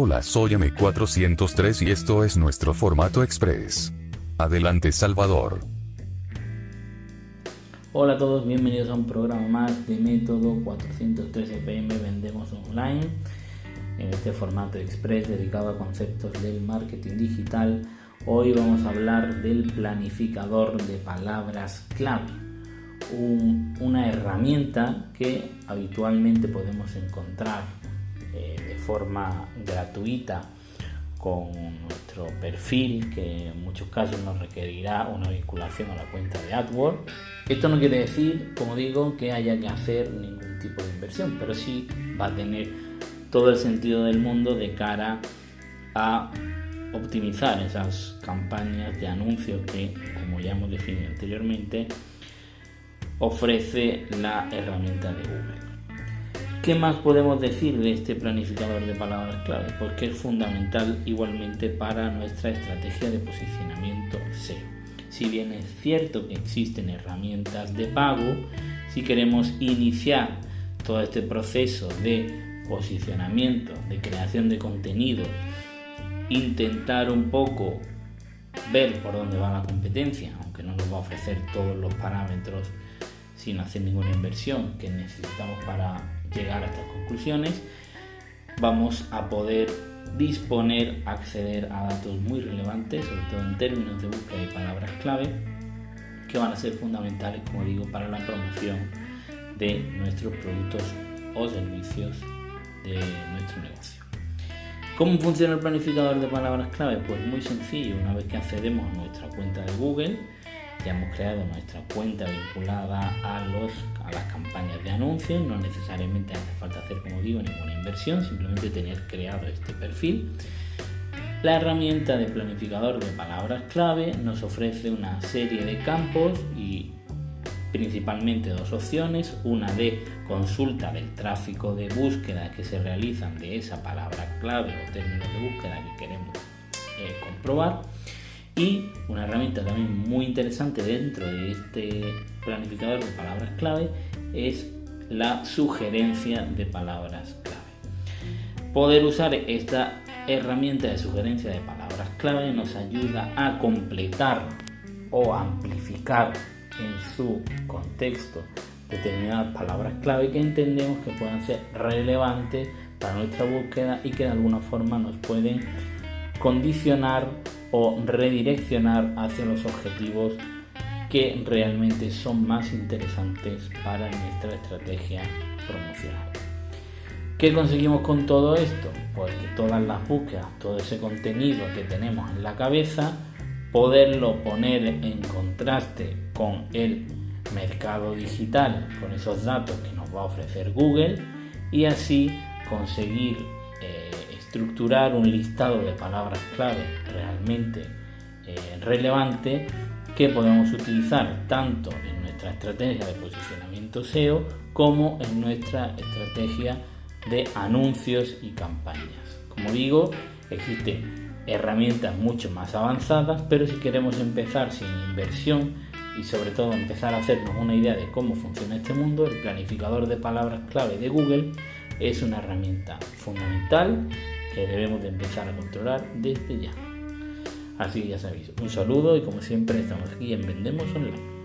Hola, soy M403 y esto es nuestro formato express. Adelante, Salvador. Hola a todos, bienvenidos a un programa más de Método 403 FM Vendemos Online. En este formato express dedicado a conceptos del marketing digital, hoy vamos a hablar del planificador de palabras clave. una herramienta que habitualmente podemos encontrar eh, forma gratuita con nuestro perfil que en muchos casos nos requerirá una vinculación a la cuenta de AdWords. Esto no quiere decir, como digo, que haya que hacer ningún tipo de inversión, pero sí va a tener todo el sentido del mundo de cara a optimizar esas campañas de anuncios que, como ya hemos definido anteriormente, ofrece la herramienta de Google. ¿Qué más podemos decir de este planificador de palabras clave? Porque es fundamental igualmente para nuestra estrategia de posicionamiento SEO. Si bien es cierto que existen herramientas de pago, si queremos iniciar todo este proceso de posicionamiento, de creación de contenido, intentar un poco ver por dónde va la competencia, aunque no nos va a ofrecer todos los parámetros sin hacer ninguna inversión que necesitamos para llegar a estas conclusiones, vamos a poder disponer, acceder a datos muy relevantes, sobre todo en términos de búsqueda de palabras clave, que van a ser fundamentales, como digo, para la promoción de nuestros productos o servicios de nuestro negocio. ¿Cómo funciona el planificador de palabras clave? Pues muy sencillo, una vez que accedemos a nuestra cuenta de Google, ya hemos creado nuestra cuenta vinculada a, los, a las campañas de anuncios. No necesariamente hace falta hacer, como digo, ninguna inversión, simplemente tener creado este perfil. La herramienta de planificador de palabras clave nos ofrece una serie de campos y principalmente dos opciones, una de consulta del tráfico de búsqueda que se realizan de esa palabra clave o términos de búsqueda que queremos eh, comprobar y una herramienta también muy interesante dentro de este planificador de palabras clave es la sugerencia de palabras clave. Poder usar esta herramienta de sugerencia de palabras clave nos ayuda a completar o amplificar en su contexto determinadas palabras clave que entendemos que puedan ser relevantes para nuestra búsqueda y que de alguna forma nos pueden condicionar o redireccionar hacia los objetivos que realmente son más interesantes para nuestra estrategia promocional. ¿Qué conseguimos con todo esto? Pues que todas las búsquedas, todo ese contenido que tenemos en la cabeza, poderlo poner en contraste con el mercado digital, con esos datos que nos va a ofrecer Google y así conseguir estructurar un listado de palabras clave realmente eh, relevante que podemos utilizar tanto en nuestra estrategia de posicionamiento SEO como en nuestra estrategia de anuncios y campañas. Como digo, existen herramientas mucho más avanzadas, pero si queremos empezar sin inversión y sobre todo empezar a hacernos una idea de cómo funciona este mundo, el planificador de palabras clave de Google es una herramienta fundamental debemos de empezar a controlar desde ya. Así que ya sabéis, un saludo y como siempre estamos aquí en Vendemos Online.